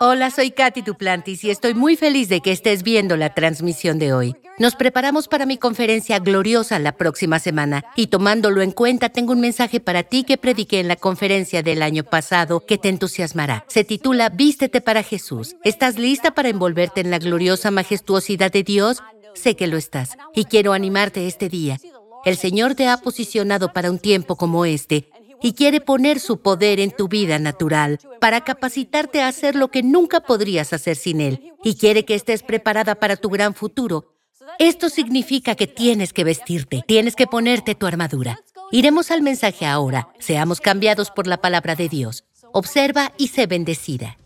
Hola, soy Katy Duplantis y estoy muy feliz de que estés viendo la transmisión de hoy. Nos preparamos para mi conferencia gloriosa la próxima semana y tomándolo en cuenta tengo un mensaje para ti que prediqué en la conferencia del año pasado que te entusiasmará. Se titula Vístete para Jesús. ¿Estás lista para envolverte en la gloriosa majestuosidad de Dios? Sé que lo estás y quiero animarte este día. El Señor te ha posicionado para un tiempo como este y quiere poner su poder en tu vida natural para capacitarte a hacer lo que nunca podrías hacer sin Él y quiere que estés preparada para tu gran futuro. Esto significa que tienes que vestirte, tienes que ponerte tu armadura. Iremos al mensaje ahora. Seamos cambiados por la palabra de Dios. Observa y sé bendecida.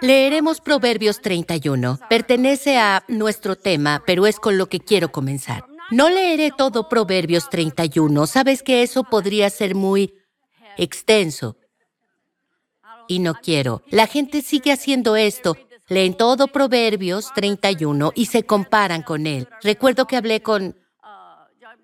Leeremos Proverbios 31. Pertenece a nuestro tema, pero es con lo que quiero comenzar. No leeré todo Proverbios 31. Sabes que eso podría ser muy extenso. Y no quiero. La gente sigue haciendo esto. Leen todo Proverbios 31 y se comparan con él. Recuerdo que hablé con...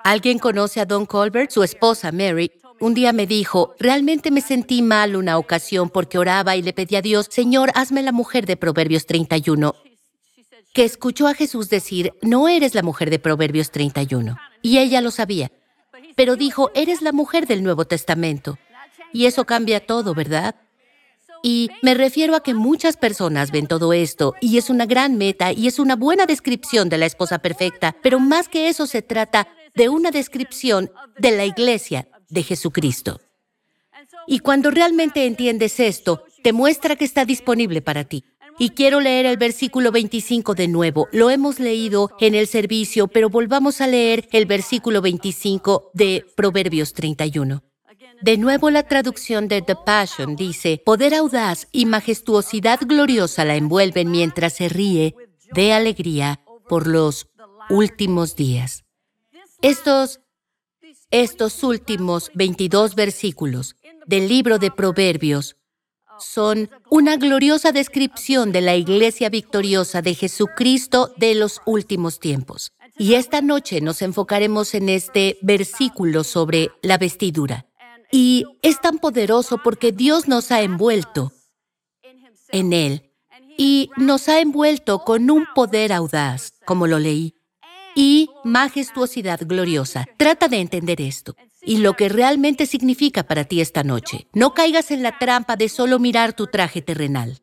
¿Alguien conoce a Don Colbert? Su esposa, Mary. Un día me dijo, realmente me sentí mal una ocasión porque oraba y le pedí a Dios, Señor, hazme la mujer de Proverbios 31 que escuchó a Jesús decir, no eres la mujer de Proverbios 31. Y ella lo sabía. Pero dijo, eres la mujer del Nuevo Testamento. Y eso cambia todo, ¿verdad? Y me refiero a que muchas personas ven todo esto y es una gran meta y es una buena descripción de la esposa perfecta, pero más que eso se trata de una descripción de la iglesia de Jesucristo. Y cuando realmente entiendes esto, te muestra que está disponible para ti. Y quiero leer el versículo 25 de nuevo. Lo hemos leído en el servicio, pero volvamos a leer el versículo 25 de Proverbios 31. De nuevo la traducción de The Passion dice, poder audaz y majestuosidad gloriosa la envuelven mientras se ríe de alegría por los últimos días. Estos, estos últimos 22 versículos del libro de Proverbios son una gloriosa descripción de la iglesia victoriosa de Jesucristo de los últimos tiempos. Y esta noche nos enfocaremos en este versículo sobre la vestidura. Y es tan poderoso porque Dios nos ha envuelto en Él y nos ha envuelto con un poder audaz, como lo leí, y majestuosidad gloriosa. Trata de entender esto y lo que realmente significa para ti esta noche. No caigas en la trampa de solo mirar tu traje terrenal.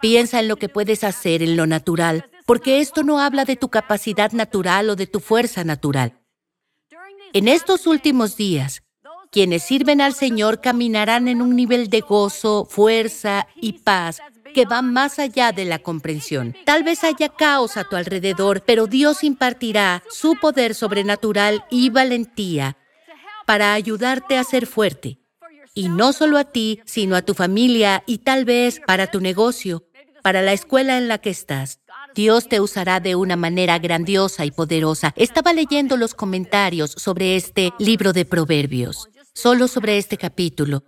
Piensa en lo que puedes hacer en lo natural, porque esto no habla de tu capacidad natural o de tu fuerza natural. En estos últimos días, quienes sirven al Señor caminarán en un nivel de gozo, fuerza y paz que va más allá de la comprensión. Tal vez haya caos a tu alrededor, pero Dios impartirá su poder sobrenatural y valentía para ayudarte a ser fuerte. Y no solo a ti, sino a tu familia y tal vez para tu negocio, para la escuela en la que estás. Dios te usará de una manera grandiosa y poderosa. Estaba leyendo los comentarios sobre este libro de Proverbios, solo sobre este capítulo.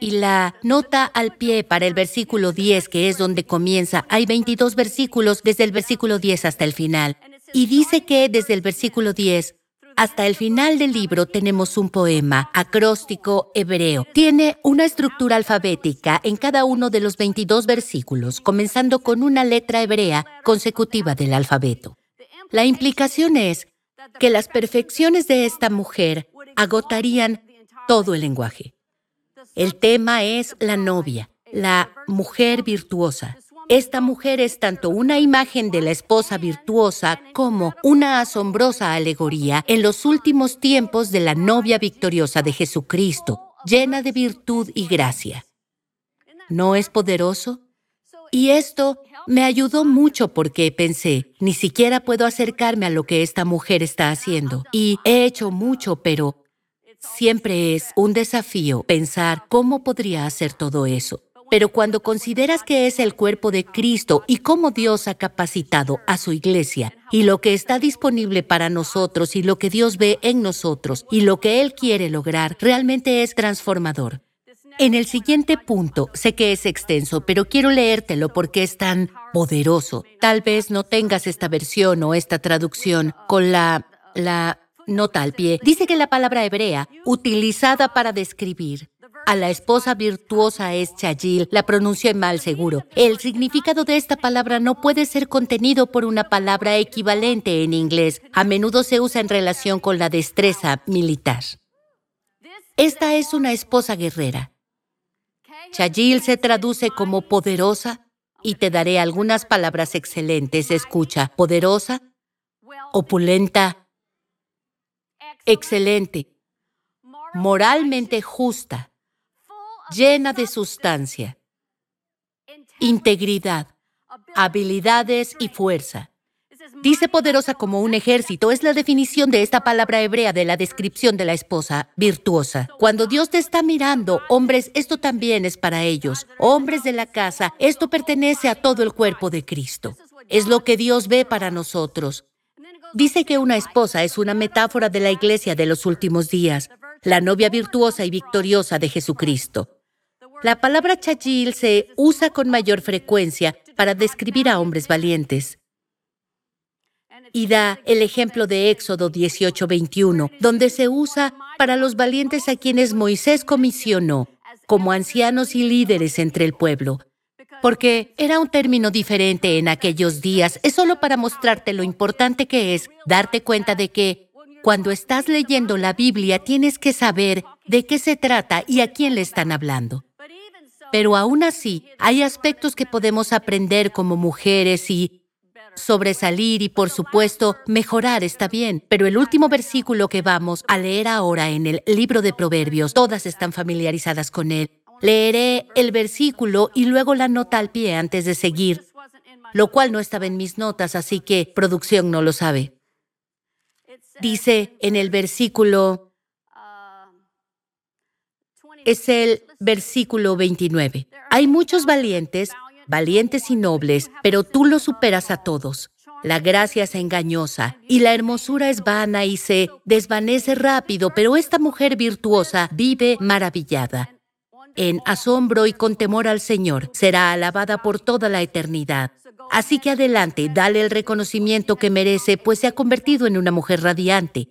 Y la nota al pie para el versículo 10, que es donde comienza, hay 22 versículos desde el versículo 10 hasta el final. Y dice que desde el versículo 10 hasta el final del libro tenemos un poema acróstico hebreo. Tiene una estructura alfabética en cada uno de los 22 versículos, comenzando con una letra hebrea consecutiva del alfabeto. La implicación es que las perfecciones de esta mujer agotarían todo el lenguaje. El tema es la novia, la mujer virtuosa. Esta mujer es tanto una imagen de la esposa virtuosa como una asombrosa alegoría en los últimos tiempos de la novia victoriosa de Jesucristo, llena de virtud y gracia. ¿No es poderoso? Y esto me ayudó mucho porque pensé, ni siquiera puedo acercarme a lo que esta mujer está haciendo. Y he hecho mucho, pero siempre es un desafío pensar cómo podría hacer todo eso. Pero cuando consideras que es el cuerpo de Cristo y cómo Dios ha capacitado a su iglesia y lo que está disponible para nosotros y lo que Dios ve en nosotros y lo que Él quiere lograr, realmente es transformador. En el siguiente punto, sé que es extenso, pero quiero leértelo porque es tan poderoso. Tal vez no tengas esta versión o esta traducción con la, la nota al pie. Dice que la palabra hebrea, utilizada para describir a la esposa virtuosa es chayil, la pronuncié mal seguro. El significado de esta palabra no puede ser contenido por una palabra equivalente en inglés. A menudo se usa en relación con la destreza militar. Esta es una esposa guerrera. Chayil se traduce como poderosa y te daré algunas palabras excelentes. Escucha, poderosa, opulenta, excelente, moralmente justa, llena de sustancia, integridad, habilidades y fuerza. Dice poderosa como un ejército, es la definición de esta palabra hebrea de la descripción de la esposa virtuosa. Cuando Dios te está mirando, hombres, esto también es para ellos. Hombres de la casa, esto pertenece a todo el cuerpo de Cristo. Es lo que Dios ve para nosotros. Dice que una esposa es una metáfora de la iglesia de los últimos días, la novia virtuosa y victoriosa de Jesucristo. La palabra chayil se usa con mayor frecuencia para describir a hombres valientes y da el ejemplo de Éxodo 18:21, donde se usa para los valientes a quienes Moisés comisionó como ancianos y líderes entre el pueblo. Porque era un término diferente en aquellos días. Es solo para mostrarte lo importante que es darte cuenta de que cuando estás leyendo la Biblia tienes que saber de qué se trata y a quién le están hablando. Pero aún así, hay aspectos que podemos aprender como mujeres y sobresalir y, por supuesto, mejorar está bien, pero el último versículo que vamos a leer ahora en el libro de Proverbios, todas están familiarizadas con él. Leeré el versículo y luego la nota al pie antes de seguir, lo cual no estaba en mis notas, así que producción no lo sabe. Dice en el versículo, es el versículo 29. Hay muchos valientes valientes y nobles, pero tú los superas a todos. La gracia es engañosa y la hermosura es vana y se desvanece rápido, pero esta mujer virtuosa vive maravillada. En asombro y con temor al Señor, será alabada por toda la eternidad. Así que adelante, dale el reconocimiento que merece, pues se ha convertido en una mujer radiante.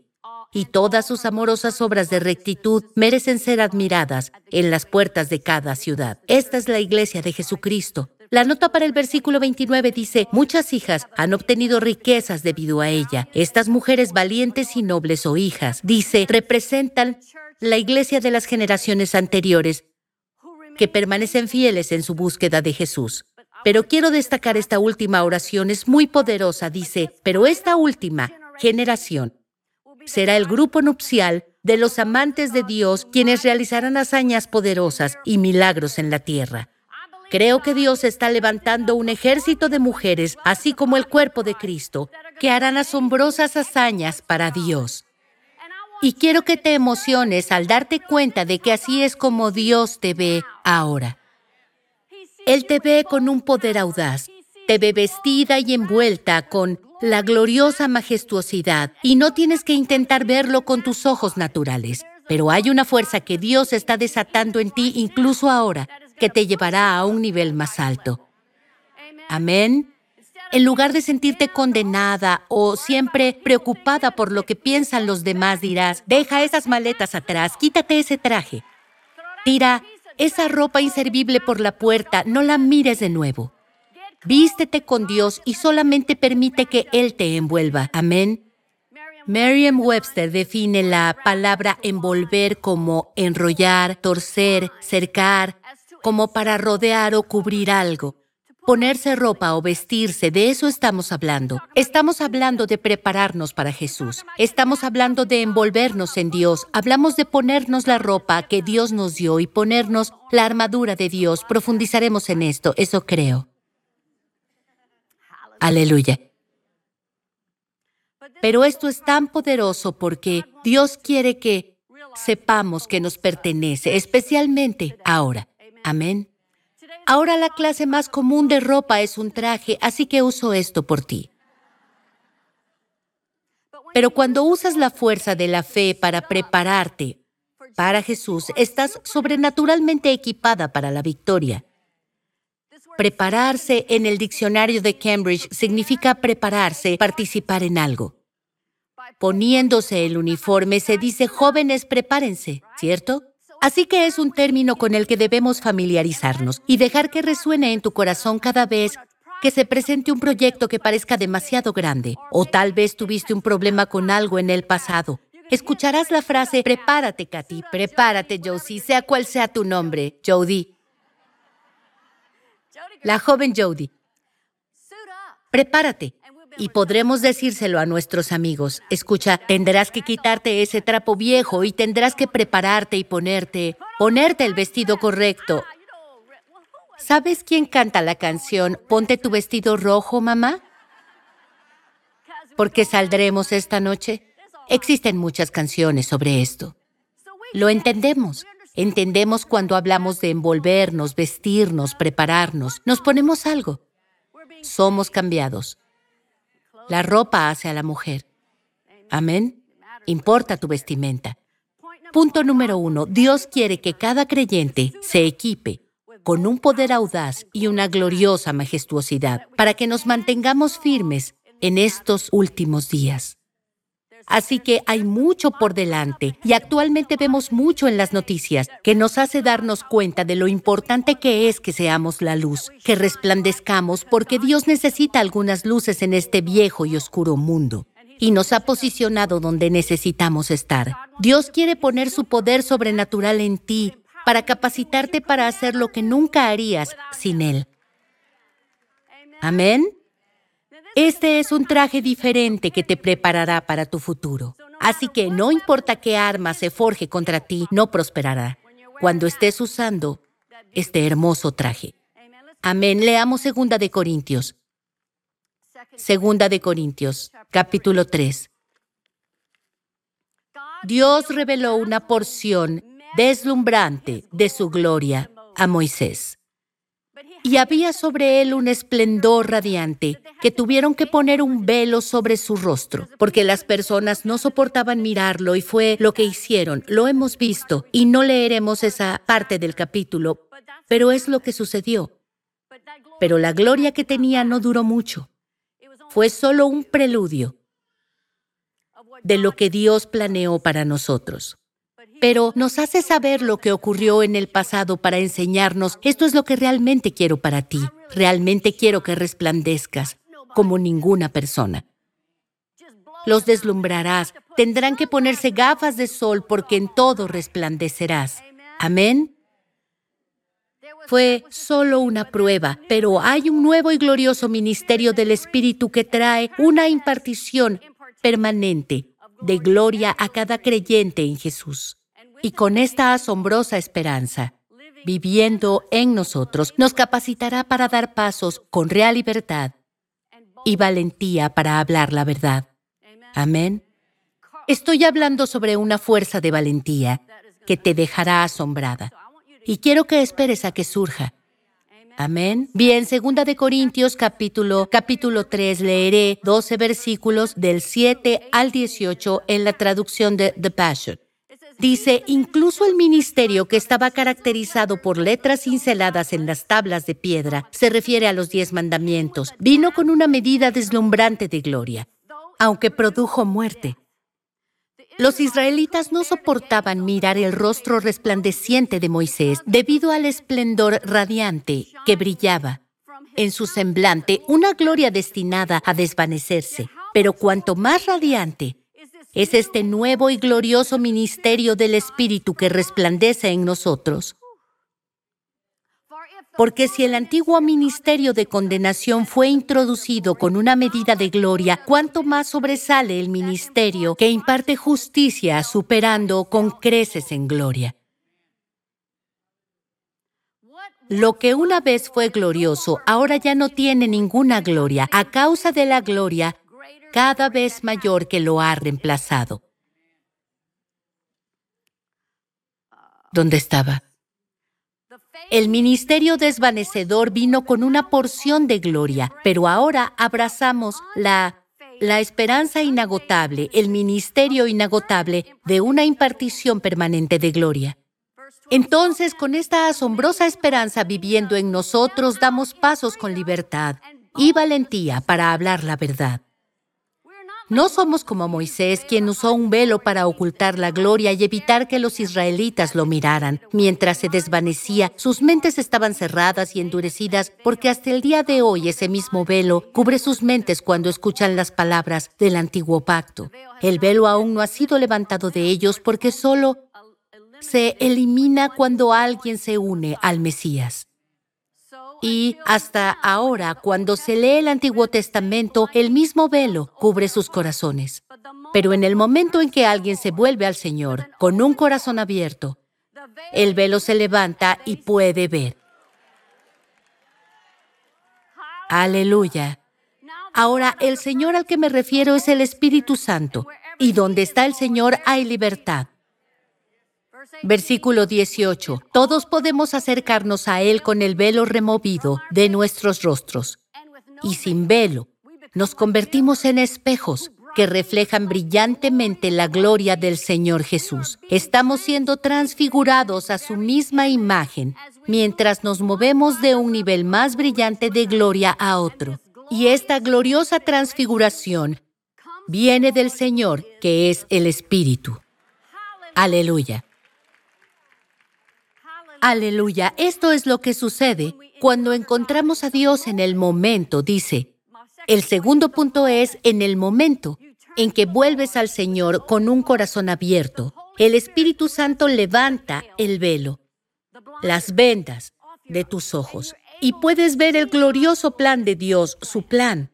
Y todas sus amorosas obras de rectitud merecen ser admiradas en las puertas de cada ciudad. Esta es la iglesia de Jesucristo. La nota para el versículo 29 dice, muchas hijas han obtenido riquezas debido a ella. Estas mujeres valientes y nobles o hijas, dice, representan la iglesia de las generaciones anteriores que permanecen fieles en su búsqueda de Jesús. Pero quiero destacar esta última oración, es muy poderosa, dice, pero esta última generación será el grupo nupcial de los amantes de Dios quienes realizarán hazañas poderosas y milagros en la tierra. Creo que Dios está levantando un ejército de mujeres, así como el cuerpo de Cristo, que harán asombrosas hazañas para Dios. Y quiero que te emociones al darte cuenta de que así es como Dios te ve ahora. Él te ve con un poder audaz, te ve vestida y envuelta con la gloriosa majestuosidad y no tienes que intentar verlo con tus ojos naturales. Pero hay una fuerza que Dios está desatando en ti incluso ahora que te llevará a un nivel más alto. Amén. En lugar de sentirte condenada o siempre preocupada por lo que piensan los demás, dirás, deja esas maletas atrás, quítate ese traje. Tira esa ropa inservible por la puerta, no la mires de nuevo. Vístete con Dios y solamente permite que Él te envuelva. Amén. Merriam-Webster define la palabra envolver como enrollar, torcer, cercar, como para rodear o cubrir algo. Ponerse ropa o vestirse, de eso estamos hablando. Estamos hablando de prepararnos para Jesús. Estamos hablando de envolvernos en Dios. Hablamos de ponernos la ropa que Dios nos dio y ponernos la armadura de Dios. Profundizaremos en esto, eso creo. Aleluya. Pero esto es tan poderoso porque Dios quiere que sepamos que nos pertenece, especialmente ahora. Amén. Ahora la clase más común de ropa es un traje, así que uso esto por ti. Pero cuando usas la fuerza de la fe para prepararte para Jesús, estás sobrenaturalmente equipada para la victoria. Prepararse en el diccionario de Cambridge significa prepararse, participar en algo. Poniéndose el uniforme se dice jóvenes prepárense, ¿cierto? Así que es un término con el que debemos familiarizarnos y dejar que resuene en tu corazón cada vez que se presente un proyecto que parezca demasiado grande. O tal vez tuviste un problema con algo en el pasado. Escucharás la frase, prepárate, Katy, prepárate, Josie, sea cual sea tu nombre, Jody. La joven Jody. Prepárate. Y podremos decírselo a nuestros amigos. Escucha, tendrás que quitarte ese trapo viejo y tendrás que prepararte y ponerte, ponerte el vestido correcto. ¿Sabes quién canta la canción Ponte tu vestido rojo, mamá? ¿Por qué saldremos esta noche? Existen muchas canciones sobre esto. Lo entendemos. Entendemos cuando hablamos de envolvernos, vestirnos, prepararnos. Nos ponemos algo. Somos cambiados. La ropa hace a la mujer. Amén. Importa tu vestimenta. Punto número uno. Dios quiere que cada creyente se equipe con un poder audaz y una gloriosa majestuosidad para que nos mantengamos firmes en estos últimos días. Así que hay mucho por delante y actualmente vemos mucho en las noticias que nos hace darnos cuenta de lo importante que es que seamos la luz, que resplandezcamos porque Dios necesita algunas luces en este viejo y oscuro mundo y nos ha posicionado donde necesitamos estar. Dios quiere poner su poder sobrenatural en ti para capacitarte para hacer lo que nunca harías sin Él. Amén. Este es un traje diferente que te preparará para tu futuro. Así que no importa qué arma se forje contra ti, no prosperará cuando estés usando este hermoso traje. Amén. Leamos segunda de Corintios. Segunda de Corintios, capítulo 3. Dios reveló una porción deslumbrante de su gloria a Moisés y había sobre él un esplendor radiante que tuvieron que poner un velo sobre su rostro, porque las personas no soportaban mirarlo y fue lo que hicieron. Lo hemos visto y no leeremos esa parte del capítulo, pero es lo que sucedió. Pero la gloria que tenía no duró mucho. Fue solo un preludio de lo que Dios planeó para nosotros pero nos hace saber lo que ocurrió en el pasado para enseñarnos, esto es lo que realmente quiero para ti, realmente quiero que resplandezcas como ninguna persona. Los deslumbrarás, tendrán que ponerse gafas de sol porque en todo resplandecerás. Amén. Fue solo una prueba, pero hay un nuevo y glorioso ministerio del Espíritu que trae una impartición permanente de gloria a cada creyente en Jesús. Y con esta asombrosa esperanza, viviendo en nosotros, nos capacitará para dar pasos con real libertad y valentía para hablar la verdad. Amén. Estoy hablando sobre una fuerza de valentía que te dejará asombrada. Y quiero que esperes a que surja. Amén. Bien, segunda de Corintios capítulo capítulo 3 leeré 12 versículos del 7 al 18 en la traducción de The Passion. Dice, incluso el ministerio que estaba caracterizado por letras cinceladas en las tablas de piedra, se refiere a los diez mandamientos, vino con una medida deslumbrante de gloria, aunque produjo muerte. Los israelitas no soportaban mirar el rostro resplandeciente de Moisés debido al esplendor radiante que brillaba en su semblante, una gloria destinada a desvanecerse. Pero cuanto más radiante, es este nuevo y glorioso ministerio del Espíritu que resplandece en nosotros. Porque si el antiguo ministerio de condenación fue introducido con una medida de gloria, ¿cuánto más sobresale el ministerio que imparte justicia superando con creces en gloria? Lo que una vez fue glorioso ahora ya no tiene ninguna gloria a causa de la gloria cada vez mayor que lo ha reemplazado. ¿Dónde estaba? El ministerio desvanecedor vino con una porción de gloria, pero ahora abrazamos la, la esperanza inagotable, el ministerio inagotable de una impartición permanente de gloria. Entonces, con esta asombrosa esperanza viviendo en nosotros, damos pasos con libertad y valentía para hablar la verdad. No somos como Moisés, quien usó un velo para ocultar la gloria y evitar que los israelitas lo miraran. Mientras se desvanecía, sus mentes estaban cerradas y endurecidas porque hasta el día de hoy ese mismo velo cubre sus mentes cuando escuchan las palabras del antiguo pacto. El velo aún no ha sido levantado de ellos porque solo se elimina cuando alguien se une al Mesías. Y hasta ahora, cuando se lee el Antiguo Testamento, el mismo velo cubre sus corazones. Pero en el momento en que alguien se vuelve al Señor con un corazón abierto, el velo se levanta y puede ver. Aleluya. Ahora, el Señor al que me refiero es el Espíritu Santo, y donde está el Señor hay libertad. Versículo 18. Todos podemos acercarnos a Él con el velo removido de nuestros rostros. Y sin velo, nos convertimos en espejos que reflejan brillantemente la gloria del Señor Jesús. Estamos siendo transfigurados a su misma imagen mientras nos movemos de un nivel más brillante de gloria a otro. Y esta gloriosa transfiguración viene del Señor, que es el Espíritu. Aleluya. Aleluya, esto es lo que sucede cuando encontramos a Dios en el momento, dice. El segundo punto es en el momento en que vuelves al Señor con un corazón abierto. El Espíritu Santo levanta el velo, las vendas de tus ojos y puedes ver el glorioso plan de Dios, su plan.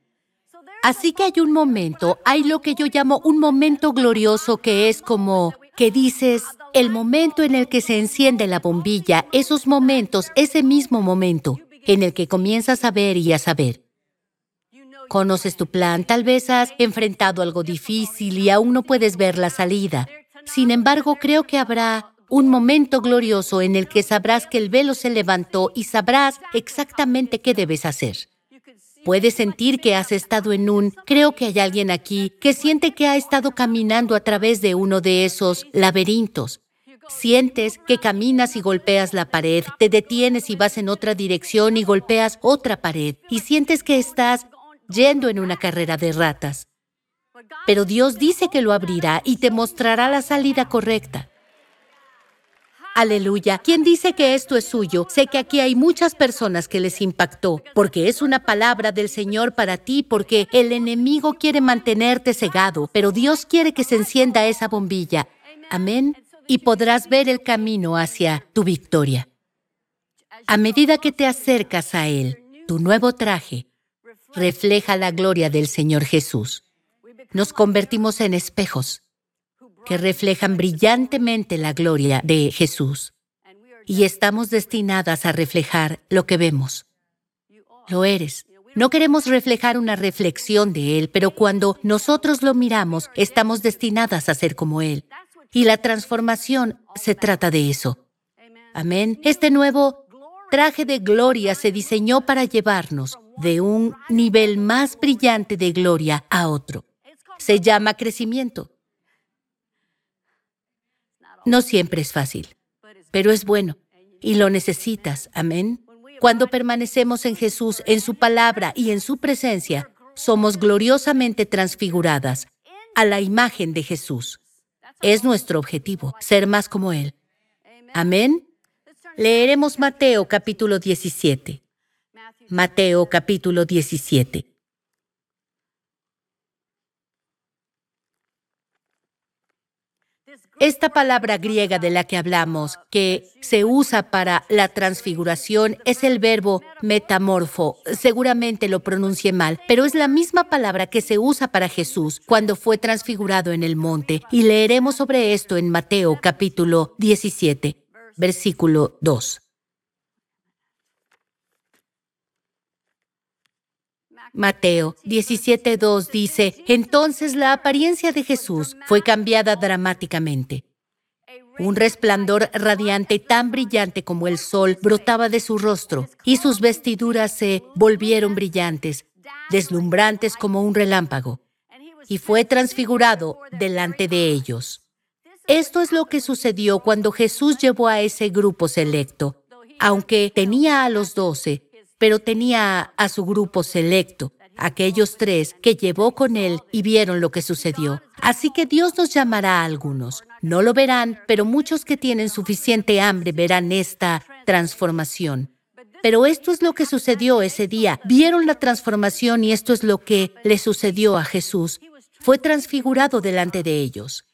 Así que hay un momento, hay lo que yo llamo un momento glorioso que es como que dices, el momento en el que se enciende la bombilla, esos momentos, ese mismo momento en el que comienzas a ver y a saber. Conoces tu plan, tal vez has enfrentado algo difícil y aún no puedes ver la salida. Sin embargo, creo que habrá un momento glorioso en el que sabrás que el velo se levantó y sabrás exactamente qué debes hacer. Puedes sentir que has estado en un... Creo que hay alguien aquí que siente que ha estado caminando a través de uno de esos laberintos Sientes que caminas y golpeas la pared, te detienes y vas en otra dirección y golpeas otra pared, y sientes que estás yendo en una carrera de ratas. Pero Dios dice que lo abrirá y te mostrará la salida correcta. Aleluya. ¿Quién dice que esto es suyo? Sé que aquí hay muchas personas que les impactó, porque es una palabra del Señor para ti, porque el enemigo quiere mantenerte cegado, pero Dios quiere que se encienda esa bombilla. Amén y podrás ver el camino hacia tu victoria. A medida que te acercas a Él, tu nuevo traje refleja la gloria del Señor Jesús. Nos convertimos en espejos que reflejan brillantemente la gloria de Jesús y estamos destinadas a reflejar lo que vemos. Lo eres. No queremos reflejar una reflexión de Él, pero cuando nosotros lo miramos, estamos destinadas a ser como Él. Y la transformación se trata de eso. Amén. Este nuevo traje de gloria se diseñó para llevarnos de un nivel más brillante de gloria a otro. Se llama crecimiento. No siempre es fácil, pero es bueno y lo necesitas. Amén. Cuando permanecemos en Jesús, en su palabra y en su presencia, somos gloriosamente transfiguradas a la imagen de Jesús. Es nuestro objetivo, ser más como Él. Amén. Leeremos Mateo capítulo 17. Mateo capítulo 17. Esta palabra griega de la que hablamos, que se usa para la transfiguración, es el verbo metamorfo. Seguramente lo pronuncie mal, pero es la misma palabra que se usa para Jesús cuando fue transfigurado en el monte. Y leeremos sobre esto en Mateo capítulo 17, versículo 2. Mateo 17.2 dice, entonces la apariencia de Jesús fue cambiada dramáticamente. Un resplandor radiante tan brillante como el sol brotaba de su rostro y sus vestiduras se volvieron brillantes, deslumbrantes como un relámpago, y fue transfigurado delante de ellos. Esto es lo que sucedió cuando Jesús llevó a ese grupo selecto. Aunque tenía a los doce, pero tenía a su grupo selecto. aquellos tres que llevó con él y vieron lo que sucedió. Así que Dios nos llamará a algunos. No lo verán, pero muchos que tienen suficiente hambre verán esta transformación. Pero esto es lo que sucedió ese día. Vieron la transformación y esto es lo que le sucedió a Jesús. Fue transfigurado delante de ellos.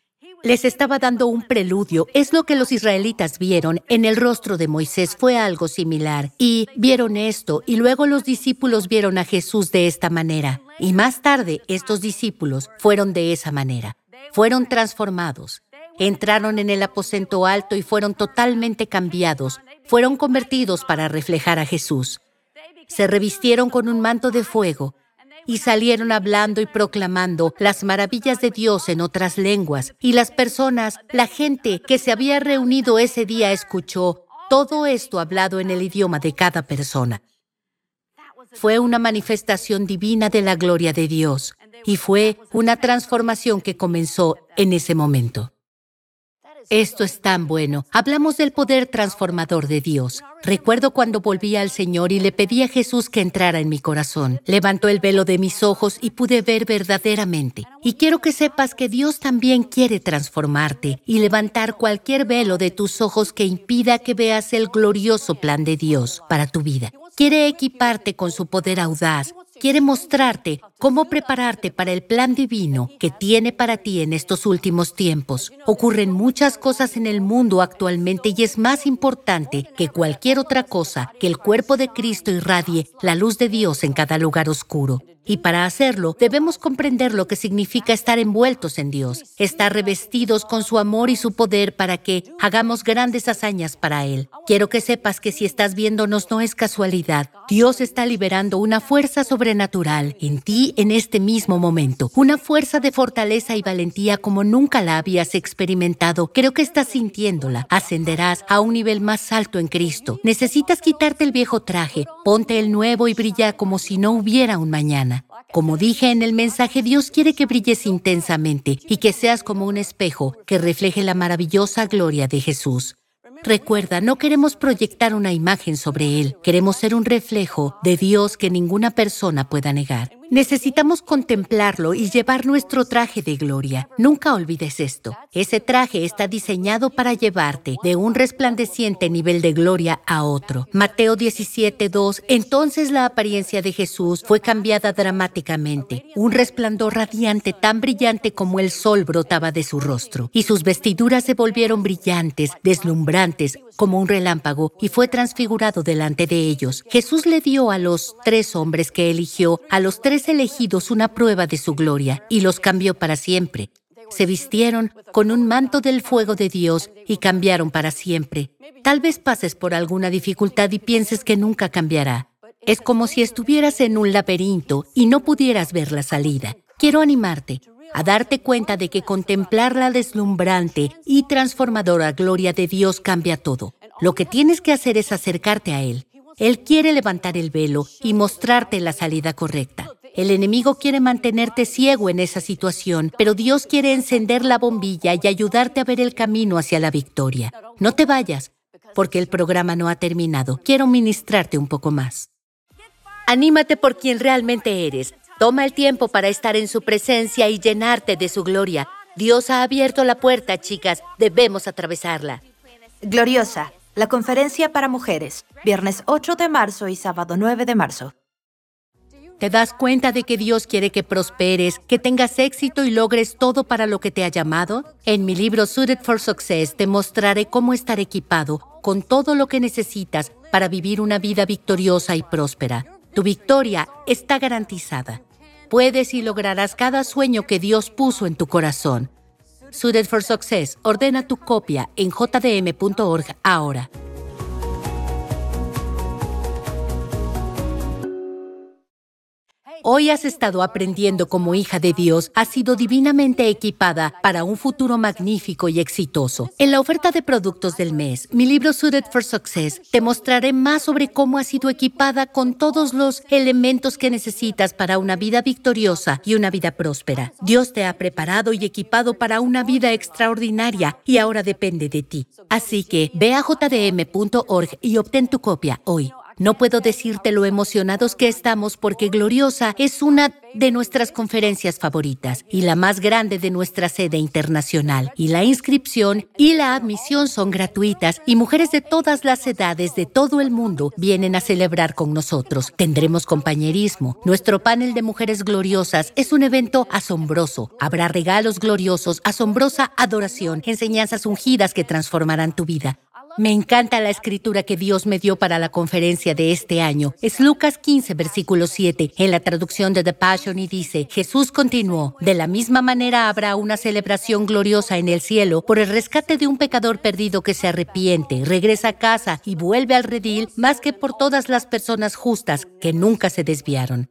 Les estaba dando un preludio. Es lo que los israelitas vieron en el rostro de Moisés. Fue algo similar. Y vieron esto. Y luego los discípulos vieron a Jesús de esta manera. Y más tarde estos discípulos fueron de esa manera. Fueron transformados. Entraron en el aposento alto y fueron totalmente cambiados. Fueron convertidos para reflejar a Jesús. Se revistieron con un manto de fuego y salieron hablando y proclamando las maravillas de Dios en otras lenguas. Y las personas, la gente que se había reunido ese día escuchó todo esto hablado en el idioma de cada persona. Fue una manifestación divina de la gloria de Dios y fue una transformación que comenzó en ese momento. Esto es tan bueno. Hablamos del poder transformador de Dios. Recuerdo cuando volví al Señor y le pedí a Jesús que entrara en mi corazón. Levantó el velo de mis ojos y pude ver verdaderamente. Y quiero que sepas que Dios también quiere transformarte y levantar cualquier velo de tus ojos que impida que veas el glorioso plan de Dios para tu vida. Quiere equiparte con su poder audaz quiere mostrarte cómo prepararte para el plan divino que tiene para ti en estos últimos tiempos. Ocurren muchas cosas en el mundo actualmente y es más importante que cualquier otra cosa que el cuerpo de Cristo irradie la luz de Dios en cada lugar oscuro. Y para hacerlo, debemos comprender lo que significa estar envueltos en Dios, estar revestidos con su amor y su poder para que hagamos grandes hazañas para Él. Quiero que sepas que si estás viéndonos no es casualidad. Dios está liberando una fuerza sobrenatural en ti en este mismo momento, una fuerza de fortaleza y valentía como nunca la habías experimentado. Creo que estás sintiéndola. Ascenderás a un nivel más alto en Cristo. Necesitas quitarte el viejo traje, ponte el nuevo y brilla como si no hubiera un mañana. Como dije en el mensaje, Dios quiere que brilles intensamente y que seas como un espejo que refleje la maravillosa gloria de Jesús. Recuerda, no queremos proyectar una imagen sobre Él, queremos ser un reflejo de Dios que ninguna persona pueda negar. Necesitamos contemplarlo y llevar nuestro traje de gloria. Nunca olvides esto. Ese traje está diseñado para llevarte de un resplandeciente nivel de gloria a otro. Mateo 17:2. Entonces la apariencia de Jesús fue cambiada dramáticamente. Un resplandor radiante tan brillante como el sol brotaba de su rostro, y sus vestiduras se volvieron brillantes, deslumbrantes, como un relámpago y fue transfigurado delante de ellos. Jesús le dio a los tres hombres que eligió, a los tres elegidos, una prueba de su gloria y los cambió para siempre. Se vistieron con un manto del fuego de Dios y cambiaron para siempre. Tal vez pases por alguna dificultad y pienses que nunca cambiará. Es como si estuvieras en un laberinto y no pudieras ver la salida. Quiero animarte a darte cuenta de que contemplar la deslumbrante y transformadora gloria de Dios cambia todo. Lo que tienes que hacer es acercarte a Él. Él quiere levantar el velo y mostrarte la salida correcta. El enemigo quiere mantenerte ciego en esa situación, pero Dios quiere encender la bombilla y ayudarte a ver el camino hacia la victoria. No te vayas, porque el programa no ha terminado. Quiero ministrarte un poco más. Anímate por quien realmente eres. Toma el tiempo para estar en su presencia y llenarte de su gloria. Dios ha abierto la puerta, chicas. Debemos atravesarla. Gloriosa, la conferencia para mujeres, viernes 8 de marzo y sábado 9 de marzo. ¿Te das cuenta de que Dios quiere que prosperes, que tengas éxito y logres todo para lo que te ha llamado? En mi libro Suited for Success te mostraré cómo estar equipado con todo lo que necesitas para vivir una vida victoriosa y próspera. Tu victoria está garantizada. Puedes y lograrás cada sueño que Dios puso en tu corazón. Suited for Success, ordena tu copia en jdm.org ahora. Hoy has estado aprendiendo como hija de Dios, has sido divinamente equipada para un futuro magnífico y exitoso. En la oferta de productos del mes, mi libro Suited for Success, te mostraré más sobre cómo has sido equipada con todos los elementos que necesitas para una vida victoriosa y una vida próspera. Dios te ha preparado y equipado para una vida extraordinaria y ahora depende de ti. Así que ve a jdm.org y obtén tu copia hoy. No puedo decirte lo emocionados que estamos porque Gloriosa es una de nuestras conferencias favoritas y la más grande de nuestra sede internacional. Y la inscripción y la admisión son gratuitas y mujeres de todas las edades de todo el mundo vienen a celebrar con nosotros. Tendremos compañerismo. Nuestro panel de mujeres gloriosas es un evento asombroso. Habrá regalos gloriosos, asombrosa adoración, enseñanzas ungidas que transformarán tu vida. Me encanta la escritura que Dios me dio para la conferencia de este año. Es Lucas 15, versículo 7, en la traducción de The Passion y dice, Jesús continuó, de la misma manera habrá una celebración gloriosa en el cielo por el rescate de un pecador perdido que se arrepiente, regresa a casa y vuelve al redil más que por todas las personas justas que nunca se desviaron.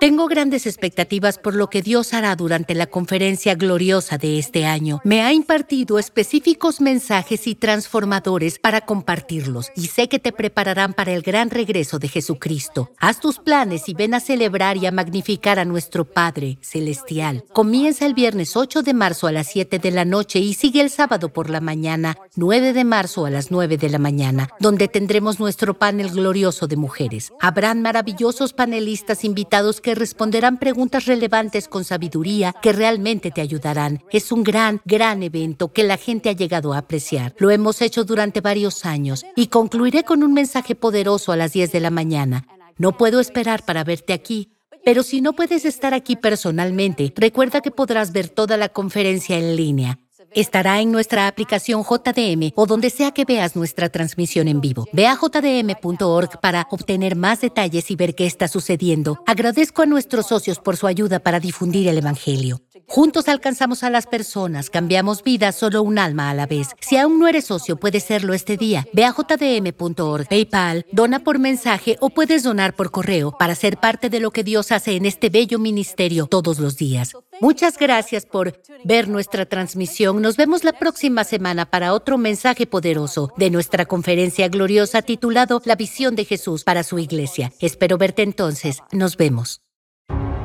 Tengo grandes expectativas por lo que Dios hará durante la conferencia gloriosa de este año. Me ha impartido específicos mensajes y transformadores para compartirlos y sé que te prepararán para el gran regreso de Jesucristo. Haz tus planes y ven a celebrar y a magnificar a nuestro Padre Celestial. Comienza el viernes 8 de marzo a las 7 de la noche y sigue el sábado por la mañana 9 de marzo a las 9 de la mañana, donde tendremos nuestro panel glorioso de mujeres. Habrán maravillosos panelistas invitados que responderán preguntas relevantes con sabiduría que realmente te ayudarán. Es un gran, gran evento que la gente ha llegado a apreciar. Lo hemos hecho durante varios años y concluiré con un mensaje poderoso a las 10 de la mañana. No puedo esperar para verte aquí. Pero si no puedes estar aquí personalmente, recuerda que podrás ver toda la conferencia en línea. Estará en nuestra aplicación JDM o donde sea que veas nuestra transmisión en vivo. Ve a jdm.org para obtener más detalles y ver qué está sucediendo. Agradezco a nuestros socios por su ayuda para difundir el Evangelio. Juntos alcanzamos a las personas, cambiamos vidas solo un alma a la vez. Si aún no eres socio, puedes serlo este día. Ve a jdm.org, PayPal, dona por mensaje o puedes donar por correo para ser parte de lo que Dios hace en este bello ministerio todos los días. Muchas gracias por ver nuestra transmisión. Nos vemos la próxima semana para otro mensaje poderoso de nuestra conferencia gloriosa titulado La visión de Jesús para su iglesia. Espero verte entonces. Nos vemos.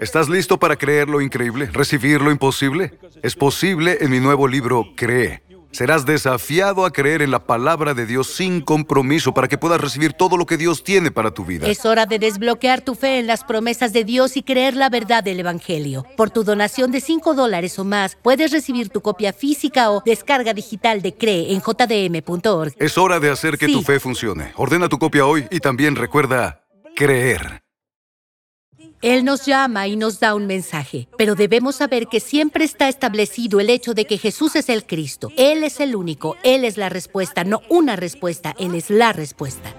¿Estás listo para creer lo increíble? ¿Recibir lo imposible? Es posible en mi nuevo libro Cree. Serás desafiado a creer en la palabra de Dios sin compromiso para que puedas recibir todo lo que Dios tiene para tu vida. Es hora de desbloquear tu fe en las promesas de Dios y creer la verdad del Evangelio. Por tu donación de 5 dólares o más, puedes recibir tu copia física o descarga digital de Cree en jdm.org. Es hora de hacer que Sí. tu fe funcione. Ordena tu copia hoy y también recuerda creer. Él nos llama y nos da un mensaje, pero debemos saber que siempre está establecido el hecho de que Jesús es el Cristo. Él es el único, Él es la respuesta, no una respuesta, Él es la respuesta.